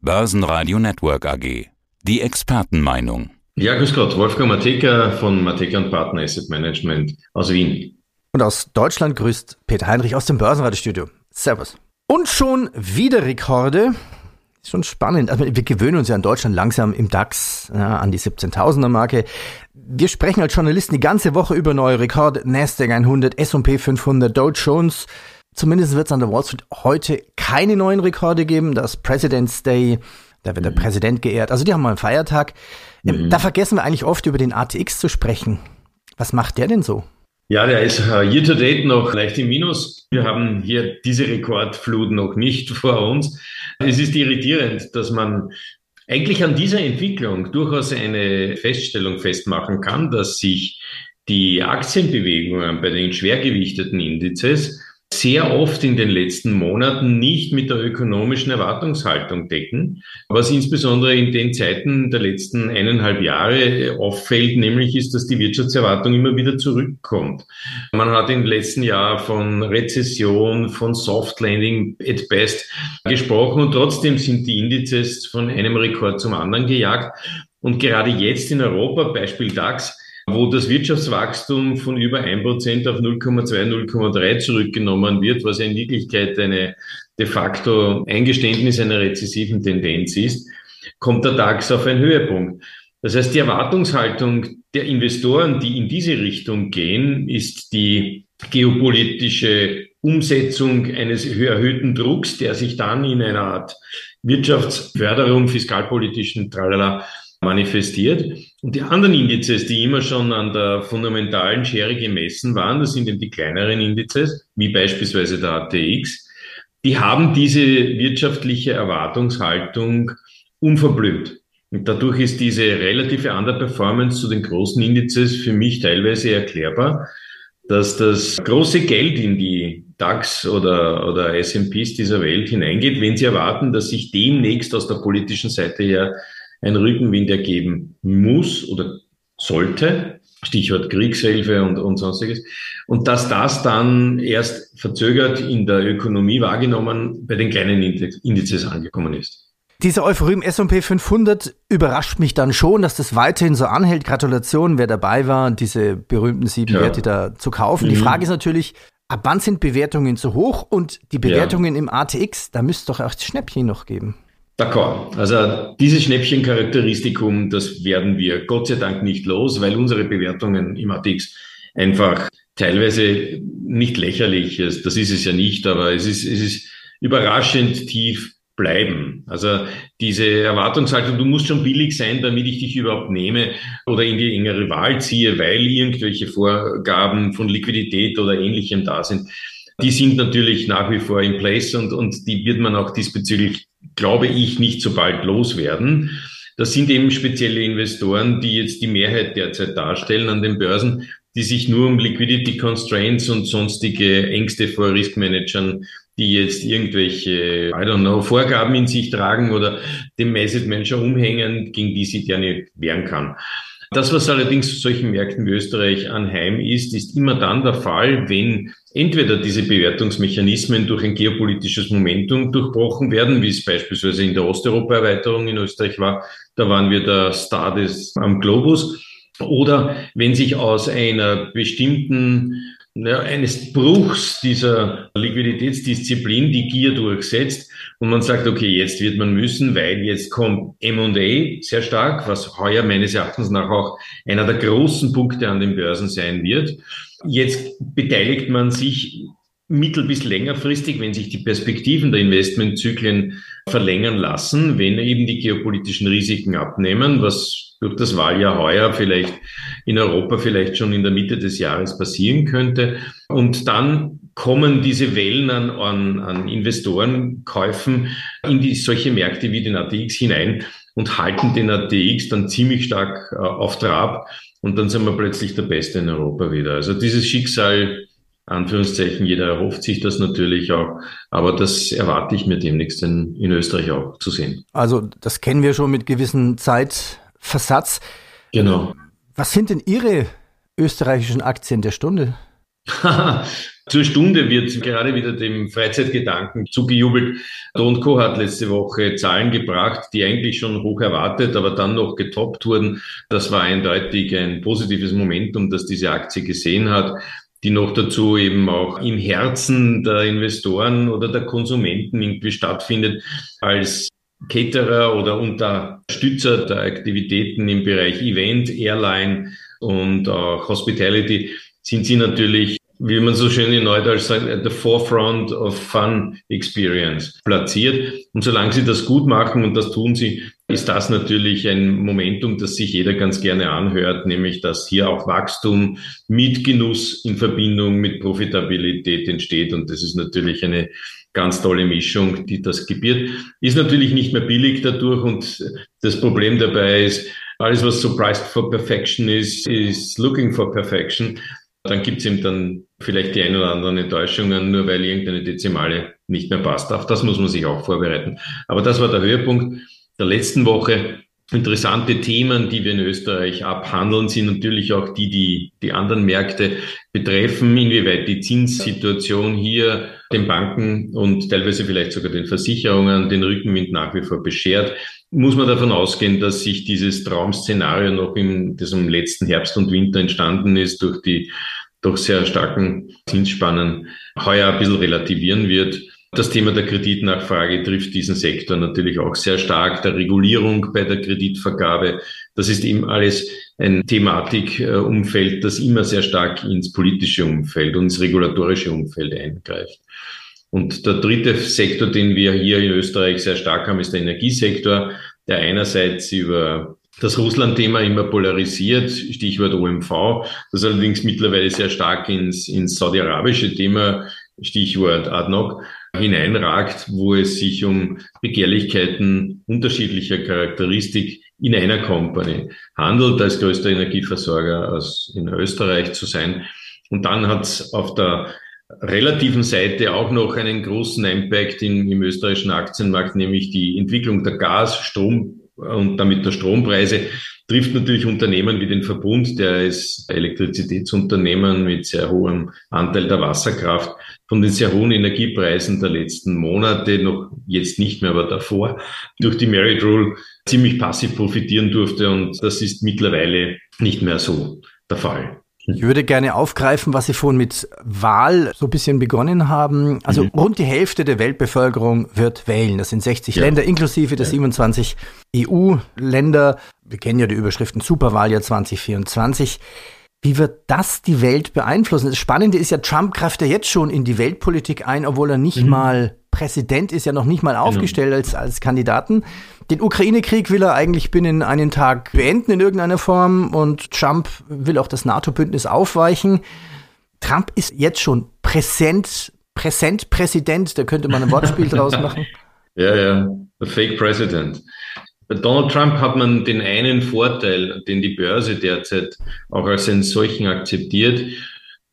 Börsenradio Network AG. Die Expertenmeinung. Ja, grüß Gott. Wolfgang Mateka von Mateka und Partner Asset Management aus Wien. Und aus Deutschland grüßt Peter Heinrich aus dem Börsenradiostudio. Servus. Und schon wieder Rekorde. Ist schon spannend. Also wir gewöhnen uns ja in Deutschland langsam im DAX ja, an die 17.000er Marke. Wir sprechen als Journalisten die ganze Woche über neue Rekorde. Nasdaq 100, S&P 500, Dow Jones. Zumindest wird es an der Wall Street heute keine neuen Rekorde geben. Das President's Day, da wird der mhm. Präsident geehrt. Also die haben mal einen Feiertag. Ähm, mhm. Da vergessen wir eigentlich oft über den ATX zu sprechen. Was macht der denn so? Ja, der ist year to date noch leicht im Minus. Wir haben hier diese Rekordflut noch nicht vor uns. Es ist irritierend, dass man eigentlich an dieser Entwicklung durchaus eine Feststellung festmachen kann, dass sich die Aktienbewegungen bei den schwergewichteten Indizes sehr oft in den letzten Monaten nicht mit der ökonomischen Erwartungshaltung decken. Was insbesondere in den Zeiten der letzten eineinhalb Jahre auffällt, nämlich ist, dass die Wirtschaftserwartung immer wieder zurückkommt. Man hat im letzten Jahr von Rezession, von Soft Landing at best gesprochen und trotzdem sind die Indizes von einem Rekord zum anderen gejagt. Und gerade jetzt in Europa, Beispiel DAX, wo das Wirtschaftswachstum von über 1% auf 0,2, 0,3 zurückgenommen wird, was ja in Wirklichkeit eine de facto Eingeständnis einer rezessiven Tendenz ist, kommt der DAX auf einen Höhepunkt. Das heißt, die Erwartungshaltung der Investoren, die in diese Richtung gehen, ist die geopolitische Umsetzung eines erhöhten Drucks, der sich dann in einer Art Wirtschaftsförderung, fiskalpolitischen Tralala manifestiert. Und die anderen Indizes, die immer schon an der fundamentalen Schere gemessen waren, das sind eben die kleineren Indizes, wie beispielsweise der ATX, die haben diese wirtschaftliche Erwartungshaltung unverblümt. Und dadurch ist diese relative Underperformance zu den großen Indizes für mich teilweise erklärbar, dass das große Geld in die DAX oder, oder S&Ps dieser Welt hineingeht, wenn sie erwarten, dass sich demnächst aus der politischen Seite her ein Rückenwind ergeben muss oder sollte, Stichwort Kriegshilfe und, und sonstiges, und dass das dann erst verzögert in der Ökonomie wahrgenommen bei den kleinen Indizes angekommen ist. Diese Euphorie im S&P 500 überrascht mich dann schon, dass das weiterhin so anhält. Gratulation, wer dabei war, diese berühmten sieben ja. Werte da zu kaufen. Mhm. Die Frage ist natürlich, ab wann sind Bewertungen zu hoch? Und die Bewertungen ja. im ATX, da müsste doch auch das Schnäppchen noch geben. D'accord. Also dieses Schnäppchencharakteristikum, das werden wir Gott sei Dank nicht los, weil unsere Bewertungen im ATX einfach teilweise nicht lächerlich ist. Das ist es ja nicht, aber es ist, es ist überraschend tief bleiben. Also diese Erwartungshaltung, du musst schon billig sein, damit ich dich überhaupt nehme oder in die engere Wahl ziehe, weil irgendwelche Vorgaben von Liquidität oder ähnlichem da sind. Die sind natürlich nach wie vor in place und, und die wird man auch diesbezüglich glaube ich, nicht so bald loswerden. Das sind eben spezielle Investoren, die jetzt die Mehrheit derzeit darstellen an den Börsen, die sich nur um Liquidity Constraints und sonstige Ängste vor Riskmanagern, die jetzt irgendwelche, I don't know, Vorgaben in sich tragen oder dem Asset Manager umhängen, gegen die sie gerne wehren kann. Das, was allerdings solchen Märkten wie Österreich anheim ist, ist immer dann der Fall, wenn entweder diese Bewertungsmechanismen durch ein geopolitisches Momentum durchbrochen werden, wie es beispielsweise in der Osteuropa-Erweiterung in Österreich war. Da waren wir der Star des am Globus. Oder wenn sich aus einer bestimmten ja, eines Bruchs dieser Liquiditätsdisziplin die Gier durchsetzt und man sagt, okay, jetzt wird man müssen, weil jetzt kommt M&A sehr stark, was heuer meines Erachtens nach auch einer der großen Punkte an den Börsen sein wird. Jetzt beteiligt man sich mittel- bis längerfristig, wenn sich die Perspektiven der Investmentzyklen verlängern lassen, wenn eben die geopolitischen Risiken abnehmen, was durch das Wahljahr heuer vielleicht in Europa vielleicht schon in der Mitte des Jahres passieren könnte. Und dann kommen diese Wellen an, an, an Investorenkäufen in die, solche Märkte wie den ATX hinein und halten den ATX dann ziemlich stark äh, auf Trab. Und dann sind wir plötzlich der Beste in Europa wieder. Also dieses Schicksal Anführungszeichen, jeder erhofft sich das natürlich auch, aber das erwarte ich mir demnächst in, in Österreich auch zu sehen. Also das kennen wir schon mit gewissen Zeitversatz. Genau. Was sind denn Ihre österreichischen Aktien der Stunde? Zur Stunde wird gerade wieder dem Freizeitgedanken zugejubelt. Don Co. hat letzte Woche Zahlen gebracht, die eigentlich schon hoch erwartet, aber dann noch getoppt wurden. Das war eindeutig ein positives Momentum, das diese Aktie gesehen hat die noch dazu eben auch im Herzen der Investoren oder der Konsumenten irgendwie stattfindet als Caterer oder Unterstützer der Aktivitäten im Bereich Event, Airline und auch Hospitality sind sie natürlich wie man so schön in Neudeutsch sagt, at the forefront of fun experience platziert. Und solange sie das gut machen, und das tun sie, ist das natürlich ein Momentum, das sich jeder ganz gerne anhört, nämlich dass hier auch Wachstum mit Genuss in Verbindung mit Profitabilität entsteht. Und das ist natürlich eine ganz tolle Mischung, die das gebiert. Ist natürlich nicht mehr billig dadurch und das Problem dabei ist, alles, was so priced for perfection ist, ist looking for perfection. Dann gibt es eben dann vielleicht die ein oder anderen Enttäuschungen, nur weil irgendeine Dezimale nicht mehr passt. Auf das muss man sich auch vorbereiten. Aber das war der Höhepunkt der letzten Woche. Interessante Themen, die wir in Österreich abhandeln, sind natürlich auch die, die die anderen Märkte betreffen, inwieweit die Zinssituation hier den Banken und teilweise vielleicht sogar den Versicherungen den Rückenwind nach wie vor beschert. Muss man davon ausgehen, dass sich dieses Traum-Szenario noch in diesem letzten Herbst und Winter entstanden ist durch die doch sehr starken Zinsspannen heuer ein bisschen relativieren wird. Das Thema der Kreditnachfrage trifft diesen Sektor natürlich auch sehr stark, der Regulierung bei der Kreditvergabe. Das ist eben alles ein Thematikumfeld, das immer sehr stark ins politische Umfeld und ins regulatorische Umfeld eingreift. Und der dritte Sektor, den wir hier in Österreich sehr stark haben, ist der Energiesektor, der einerseits über das Russland-Thema immer polarisiert, Stichwort OMV, das allerdings mittlerweile sehr stark ins, ins saudi-arabische Thema, Stichwort ADNOC, hineinragt, wo es sich um Begehrlichkeiten unterschiedlicher Charakteristik in einer Company handelt, als größter Energieversorger aus in Österreich zu sein. Und dann hat es auf der relativen Seite auch noch einen großen Impact in, im österreichischen Aktienmarkt, nämlich die Entwicklung der Gas-, Strom- und damit der Strompreise trifft natürlich Unternehmen wie den Verbund, der ist Elektrizitätsunternehmen mit sehr hohem Anteil der Wasserkraft, von den sehr hohen Energiepreisen der letzten Monate, noch jetzt nicht mehr, aber davor, durch die Merit Rule ziemlich passiv profitieren durfte und das ist mittlerweile nicht mehr so der Fall. Ich würde gerne aufgreifen, was Sie vorhin mit Wahl so ein bisschen begonnen haben. Also mhm. rund die Hälfte der Weltbevölkerung wird wählen. Das sind 60 ja. Länder inklusive der ja. 27 EU-Länder. Wir kennen ja die Überschriften Superwahljahr 2024. Wie wird das die Welt beeinflussen? Das Spannende ist ja, Trump greift ja jetzt schon in die Weltpolitik ein, obwohl er nicht mhm. mal Präsident ist, ja noch nicht mal genau. aufgestellt als, als Kandidaten. Den Ukraine-Krieg will er eigentlich binnen einen Tag beenden in irgendeiner Form und Trump will auch das NATO-Bündnis aufweichen. Trump ist jetzt schon präsent, präsent Präsident, da könnte man ein Wortspiel draus machen. Ja, ja, the Fake President. Bei Donald Trump hat man den einen Vorteil, den die Börse derzeit auch als einen solchen akzeptiert.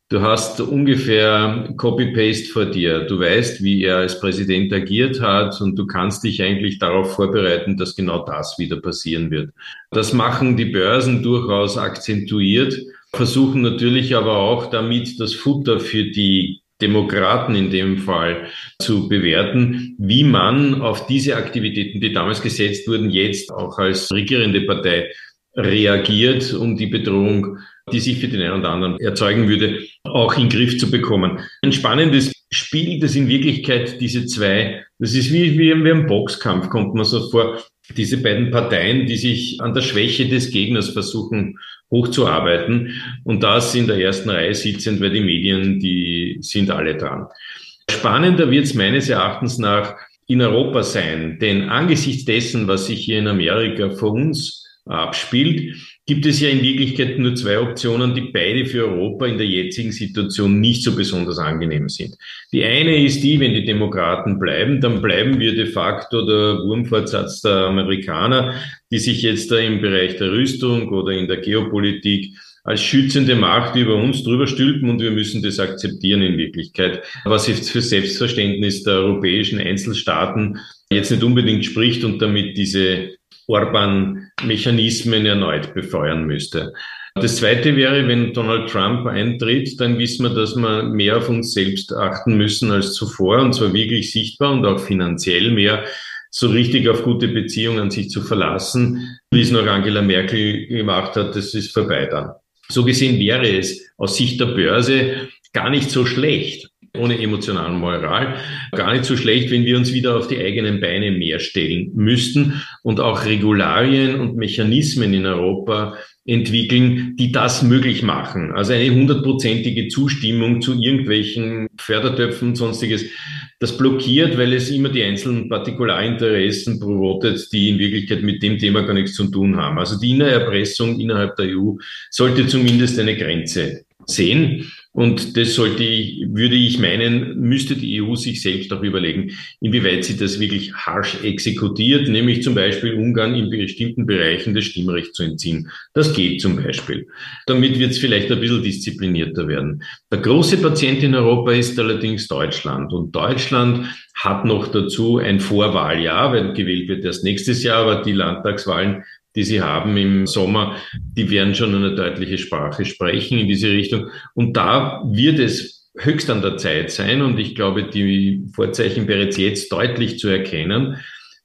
Du hast ungefähr Copy-Paste vor dir. Du weißt, wie er als Präsident agiert hat und du kannst dich eigentlich darauf vorbereiten, dass genau das wieder passieren wird. Das machen die Börsen durchaus akzentuiert, versuchen natürlich aber auch damit das Futter für die Demokraten in dem Fall zu bewerten, wie man auf diese Aktivitäten, die damals gesetzt wurden, jetzt auch als regierende Partei reagiert, um die Bedrohung die sich für den einen oder anderen erzeugen würde, auch in den Griff zu bekommen. Ein spannendes Spiel, das in Wirklichkeit diese zwei, das ist wie, wie ein Boxkampf, kommt man so vor, diese beiden Parteien, die sich an der Schwäche des Gegners versuchen hochzuarbeiten und das in der ersten Reihe sitzend, weil die Medien, die sind alle dran. Spannender wird es meines Erachtens nach in Europa sein, denn angesichts dessen, was sich hier in Amerika vor uns abspielt, gibt es ja in Wirklichkeit nur zwei Optionen, die beide für Europa in der jetzigen Situation nicht so besonders angenehm sind. Die eine ist die, wenn die Demokraten bleiben, dann bleiben wir de facto der Wurmfortsatz der Amerikaner, die sich jetzt da im Bereich der Rüstung oder in der Geopolitik als schützende Macht über uns drüber stülpen und wir müssen das akzeptieren in Wirklichkeit. Was jetzt für Selbstverständnis der europäischen Einzelstaaten jetzt nicht unbedingt spricht und damit diese Orban-Mechanismen erneut befeuern müsste. Das Zweite wäre, wenn Donald Trump eintritt, dann wissen wir, dass wir mehr auf uns selbst achten müssen als zuvor, und zwar wirklich sichtbar und auch finanziell mehr so richtig auf gute Beziehungen an sich zu verlassen, wie es noch Angela Merkel gemacht hat, das ist vorbei dann. So gesehen wäre es aus Sicht der Börse gar nicht so schlecht, ohne emotionalen Moral, gar nicht so schlecht, wenn wir uns wieder auf die eigenen Beine mehr stellen müssten und auch Regularien und Mechanismen in Europa entwickeln, die das möglich machen. Also eine hundertprozentige Zustimmung zu irgendwelchen Fördertöpfen und sonstiges, das blockiert, weil es immer die einzelnen Partikularinteressen promotet, die in Wirklichkeit mit dem Thema gar nichts zu tun haben. Also die Innererpressung innerhalb der EU sollte zumindest eine Grenze sehen. Und das sollte ich, würde ich meinen, müsste die EU sich selbst auch überlegen, inwieweit sie das wirklich harsch exekutiert, nämlich zum Beispiel Ungarn in bestimmten Bereichen das Stimmrecht zu entziehen. Das geht zum Beispiel. Damit wird es vielleicht ein bisschen disziplinierter werden. Der große Patient in Europa ist allerdings Deutschland. Und Deutschland hat noch dazu ein Vorwahljahr, weil gewählt wird erst nächstes Jahr, aber die Landtagswahlen die Sie haben im Sommer, die werden schon eine deutliche Sprache sprechen in diese Richtung. Und da wird es höchst an der Zeit sein, und ich glaube, die Vorzeichen bereits jetzt deutlich zu erkennen,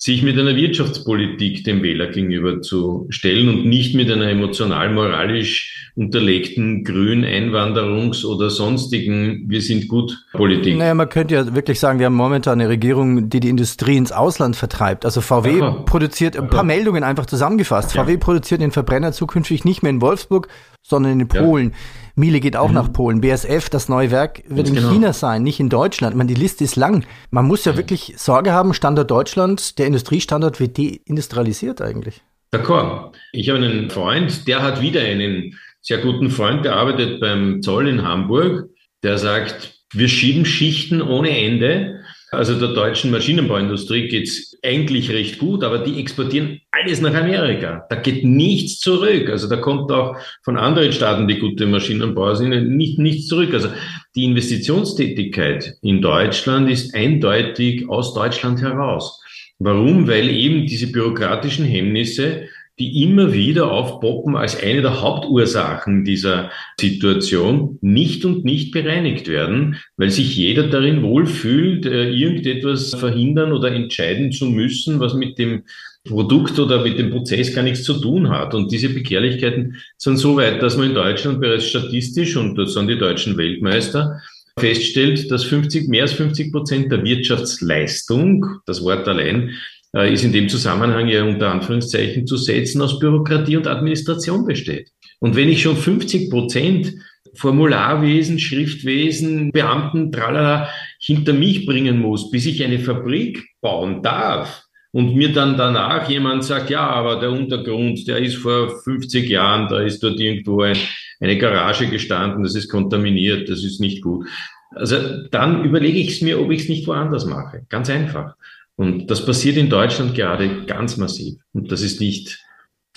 sich mit einer Wirtschaftspolitik dem Wähler gegenüber zu stellen und nicht mit einer emotional-moralisch unterlegten grün Einwanderungs- oder sonstigen Wir sind gut Politik. Naja, man könnte ja wirklich sagen, wir haben momentan eine Regierung, die die Industrie ins Ausland vertreibt. Also VW Aha. produziert, ein paar Aha. Meldungen einfach zusammengefasst. Ja. VW produziert den Verbrenner zukünftig nicht mehr in Wolfsburg, sondern in Polen. Ja. Miele geht auch mhm. nach Polen. BSF, das neue Werk, wird in genau. China sein, nicht in Deutschland. Meine, die Liste ist lang. Man muss ja mhm. wirklich Sorge haben, Standort Deutschland, der Industriestandort wird deindustrialisiert eigentlich. D'accord. Ich habe einen Freund, der hat wieder einen sehr guten Freund, der arbeitet beim Zoll in Hamburg, der sagt, wir schieben Schichten ohne Ende. Also der deutschen Maschinenbauindustrie geht's eigentlich recht gut, aber die exportieren alles nach Amerika. Da geht nichts zurück. Also da kommt auch von anderen Staaten, die gute Maschinenbauer sind, nicht, nichts zurück. Also die Investitionstätigkeit in Deutschland ist eindeutig aus Deutschland heraus. Warum? Weil eben diese bürokratischen Hemmnisse die immer wieder aufpoppen als eine der Hauptursachen dieser Situation, nicht und nicht bereinigt werden, weil sich jeder darin wohlfühlt, äh, irgendetwas verhindern oder entscheiden zu müssen, was mit dem Produkt oder mit dem Prozess gar nichts zu tun hat. Und diese Begehrlichkeiten sind so weit, dass man in Deutschland bereits statistisch, und das sind die deutschen Weltmeister, feststellt, dass 50, mehr als 50 Prozent der Wirtschaftsleistung, das Wort allein, äh, ist in dem Zusammenhang ja unter Anführungszeichen zu setzen, aus Bürokratie und Administration besteht. Und wenn ich schon 50 Prozent Formularwesen, Schriftwesen, Beamten, tralala, hinter mich bringen muss, bis ich eine Fabrik bauen darf, und mir dann danach jemand sagt, ja, aber der Untergrund, der ist vor 50 Jahren, da ist dort irgendwo ein, eine Garage gestanden, das ist kontaminiert, das ist nicht gut. Also dann überlege ich es mir, ob ich es nicht woanders mache. Ganz einfach. Und das passiert in Deutschland gerade ganz massiv. Und das ist nicht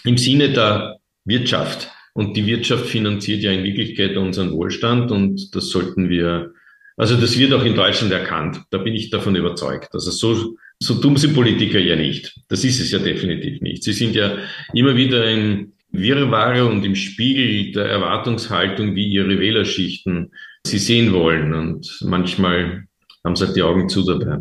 im Sinne der Wirtschaft. Und die Wirtschaft finanziert ja in Wirklichkeit unseren Wohlstand und das sollten wir, also das wird auch in Deutschland erkannt. Da bin ich davon überzeugt. Also so, so dumm sind Politiker ja nicht. Das ist es ja definitiv nicht. Sie sind ja immer wieder im Wirrwarr und im Spiegel der Erwartungshaltung, wie ihre Wählerschichten sie sehen wollen. Und manchmal haben sie halt die Augen zu dabei.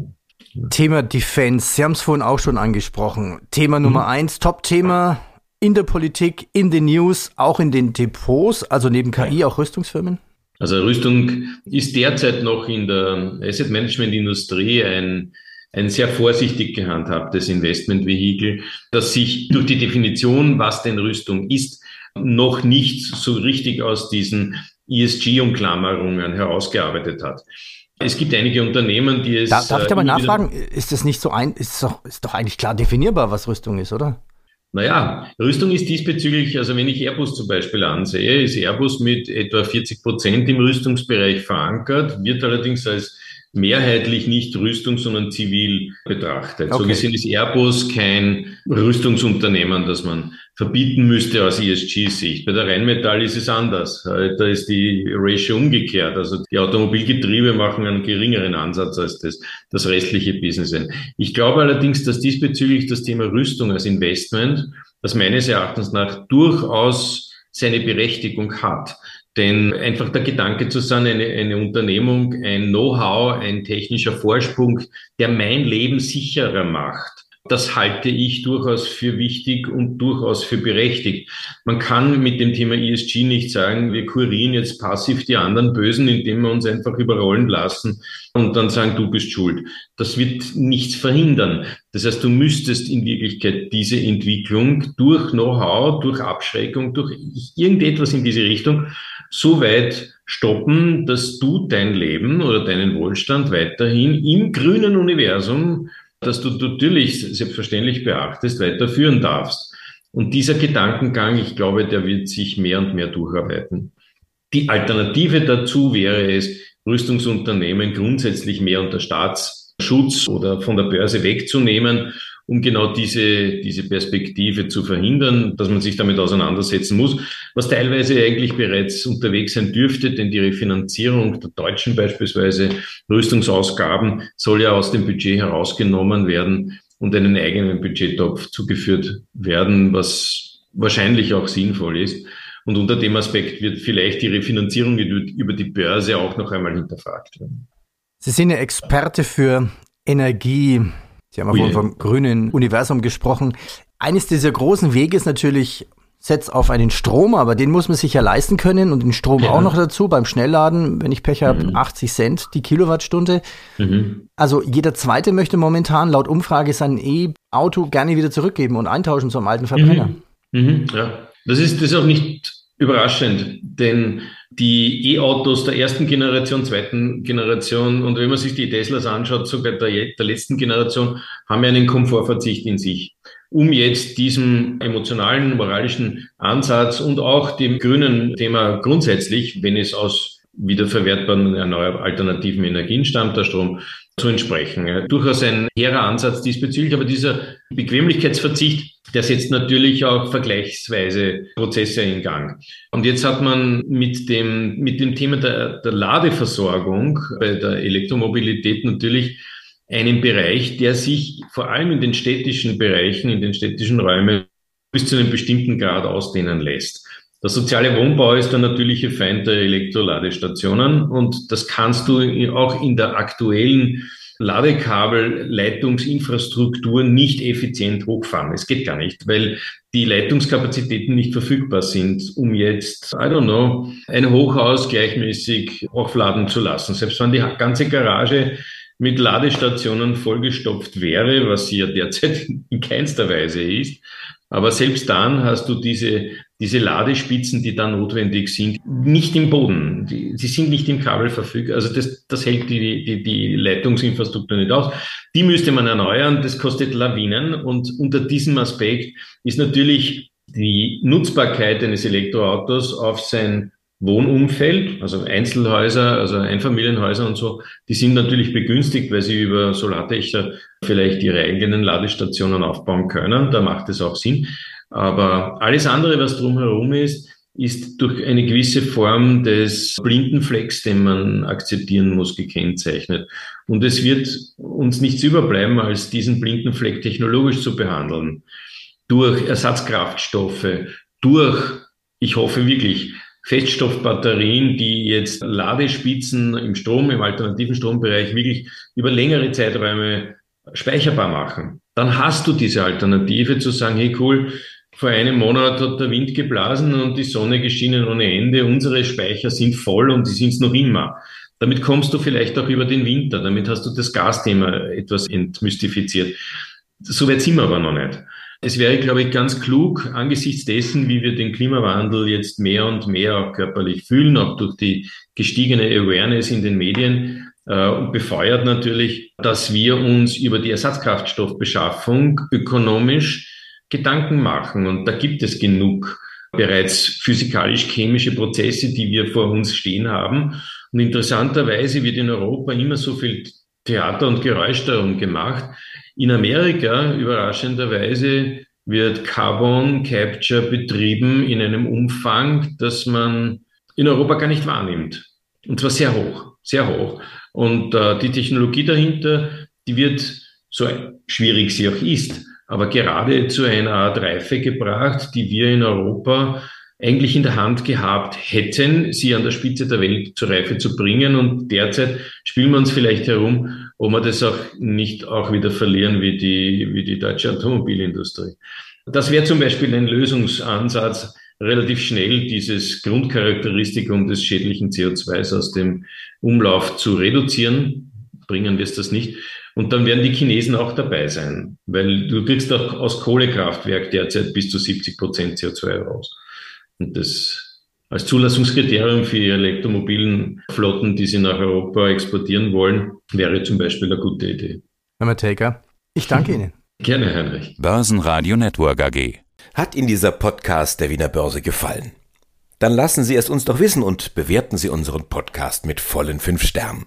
Thema Defense, Sie haben es vorhin auch schon angesprochen. Thema Nummer mhm. eins, Top-Thema in der Politik, in den News, auch in den Depots, also neben KI auch Rüstungsfirmen? Also Rüstung ist derzeit noch in der Asset Management Industrie ein, ein sehr vorsichtig gehandhabtes Investmentvehikel, das sich durch die Definition, was denn Rüstung ist, noch nicht so richtig aus diesen ESG-Umklammerungen herausgearbeitet hat. Es gibt einige Unternehmen, die es. Darf, darf ich da mal nachfragen? Ist das nicht so ein, ist doch, ist doch eigentlich klar definierbar, was Rüstung ist, oder? Naja, Rüstung ist diesbezüglich, also wenn ich Airbus zum Beispiel ansehe, ist Airbus mit etwa 40 Prozent im Rüstungsbereich verankert, wird allerdings als mehrheitlich nicht Rüstung, sondern zivil betrachtet. Okay. So gesehen ist Airbus kein Rüstungsunternehmen, das man verbieten müsste aus ESG-Sicht. Bei der Rheinmetall ist es anders. Da ist die Ratio umgekehrt. Also die Automobilgetriebe machen einen geringeren Ansatz als das, das restliche Business. Ich glaube allerdings, dass diesbezüglich das Thema Rüstung als Investment, das meines Erachtens nach durchaus seine Berechtigung hat. Denn einfach der Gedanke zu sein, eine, eine Unternehmung, ein Know-how, ein technischer Vorsprung, der mein Leben sicherer macht, das halte ich durchaus für wichtig und durchaus für berechtigt. Man kann mit dem Thema ESG nicht sagen, wir kurieren jetzt passiv die anderen Bösen, indem wir uns einfach überrollen lassen und dann sagen, du bist schuld. Das wird nichts verhindern. Das heißt, du müsstest in Wirklichkeit diese Entwicklung durch Know-how, durch Abschreckung, durch irgendetwas in diese Richtung so weit stoppen, dass du dein Leben oder deinen Wohlstand weiterhin im grünen Universum dass du natürlich selbstverständlich beachtest, weiterführen darfst. Und dieser Gedankengang, ich glaube, der wird sich mehr und mehr durcharbeiten. Die Alternative dazu wäre es, Rüstungsunternehmen grundsätzlich mehr unter Staatsschutz oder von der Börse wegzunehmen um genau diese, diese Perspektive zu verhindern, dass man sich damit auseinandersetzen muss, was teilweise eigentlich bereits unterwegs sein dürfte, denn die Refinanzierung der Deutschen beispielsweise Rüstungsausgaben soll ja aus dem Budget herausgenommen werden und einen eigenen Budgettopf zugeführt werden, was wahrscheinlich auch sinnvoll ist. Und unter dem Aspekt wird vielleicht die Refinanzierung über die Börse auch noch einmal hinterfragt werden. Sie sind ja Experte für Energie. Sie haben ja vom grünen Universum gesprochen. Eines dieser großen Wege ist natürlich setzt auf einen Strom, aber den muss man sich ja leisten können und den Strom ja. auch noch dazu beim Schnellladen, wenn ich Pech habe, mhm. 80 Cent die Kilowattstunde. Mhm. Also jeder zweite möchte momentan laut Umfrage sein E-Auto gerne wieder zurückgeben und eintauschen zum alten Verbrenner. Mhm. mhm. Ja, das ist, das ist auch nicht überraschend, denn die E-Autos der ersten Generation, zweiten Generation und wenn man sich die Teslas anschaut, sogar der, der letzten Generation, haben ja einen Komfortverzicht in sich. Um jetzt diesem emotionalen, moralischen Ansatz und auch dem grünen Thema grundsätzlich, wenn es aus wiederverwertbaren erneuerbaren alternativen Energien stammt, der Strom, zu entsprechen. Durchaus ein hehrer Ansatz diesbezüglich, aber dieser Bequemlichkeitsverzicht, der setzt natürlich auch vergleichsweise Prozesse in Gang. Und jetzt hat man mit dem, mit dem Thema der, der Ladeversorgung bei der Elektromobilität natürlich einen Bereich, der sich vor allem in den städtischen Bereichen, in den städtischen Räumen bis zu einem bestimmten Grad ausdehnen lässt. Der soziale Wohnbau ist der natürliche Feind der Elektroladestationen und das kannst du auch in der aktuellen Ladekabelleitungsinfrastruktur nicht effizient hochfahren. Es geht gar nicht, weil die Leitungskapazitäten nicht verfügbar sind, um jetzt, I don't know, ein Hochhaus gleichmäßig aufladen zu lassen. Selbst wenn die ganze Garage mit Ladestationen vollgestopft wäre, was sie ja derzeit in keinster Weise ist, aber selbst dann hast du diese, diese Ladespitzen, die dann notwendig sind, nicht im Boden. Die, die sind nicht im Kabel verfügbar. Also das, das hält die, die, die Leitungsinfrastruktur nicht aus. Die müsste man erneuern. Das kostet Lawinen. Und unter diesem Aspekt ist natürlich die Nutzbarkeit eines Elektroautos auf sein Wohnumfeld, also Einzelhäuser, also Einfamilienhäuser und so, die sind natürlich begünstigt, weil sie über Solardächer vielleicht ihre eigenen Ladestationen aufbauen können. Da macht es auch Sinn. Aber alles andere, was drumherum ist, ist durch eine gewisse Form des Blindenflecks, den man akzeptieren muss, gekennzeichnet. Und es wird uns nichts überbleiben, als diesen Blindenfleck technologisch zu behandeln. Durch Ersatzkraftstoffe, durch, ich hoffe wirklich, Feststoffbatterien, die jetzt Ladespitzen im Strom, im alternativen Strombereich wirklich über längere Zeiträume speicherbar machen. Dann hast du diese Alternative zu sagen, hey cool, vor einem Monat hat der Wind geblasen und die Sonne geschienen ohne Ende. Unsere Speicher sind voll und die sind es noch immer. Damit kommst du vielleicht auch über den Winter. Damit hast du das Gasthema etwas entmystifiziert. So weit sind wir aber noch nicht. Es wäre, glaube ich, ganz klug, angesichts dessen, wie wir den Klimawandel jetzt mehr und mehr auch körperlich fühlen, auch durch die gestiegene Awareness in den Medien, äh, und befeuert natürlich, dass wir uns über die Ersatzkraftstoffbeschaffung ökonomisch Gedanken machen. Und da gibt es genug bereits physikalisch-chemische Prozesse, die wir vor uns stehen haben. Und interessanterweise wird in Europa immer so viel Theater und Geräusch darum gemacht, in Amerika, überraschenderweise, wird Carbon Capture betrieben in einem Umfang, das man in Europa gar nicht wahrnimmt. Und zwar sehr hoch, sehr hoch. Und äh, die Technologie dahinter, die wird, so schwierig sie auch ist, aber gerade zu einer Art Reife gebracht, die wir in Europa eigentlich in der Hand gehabt hätten, sie an der Spitze der Welt zur Reife zu bringen. Und derzeit spielen wir uns vielleicht herum, ob wir das auch nicht auch wieder verlieren wie die, wie die deutsche Automobilindustrie. Das wäre zum Beispiel ein Lösungsansatz, relativ schnell dieses Grundcharakteristikum des schädlichen CO2s aus dem Umlauf zu reduzieren. Bringen wir es das nicht. Und dann werden die Chinesen auch dabei sein, weil du kriegst auch aus Kohlekraftwerk derzeit bis zu 70 Prozent CO2 raus. Und das als Zulassungskriterium für ihre elektromobilen Flotten, die sie nach Europa exportieren wollen, wäre zum Beispiel eine gute Idee. Herr Taker, ich danke Ihnen. Gerne, Heinrich. Börsenradio Network AG. Hat Ihnen dieser Podcast der Wiener Börse gefallen? Dann lassen Sie es uns doch wissen und bewerten Sie unseren Podcast mit vollen fünf Sternen.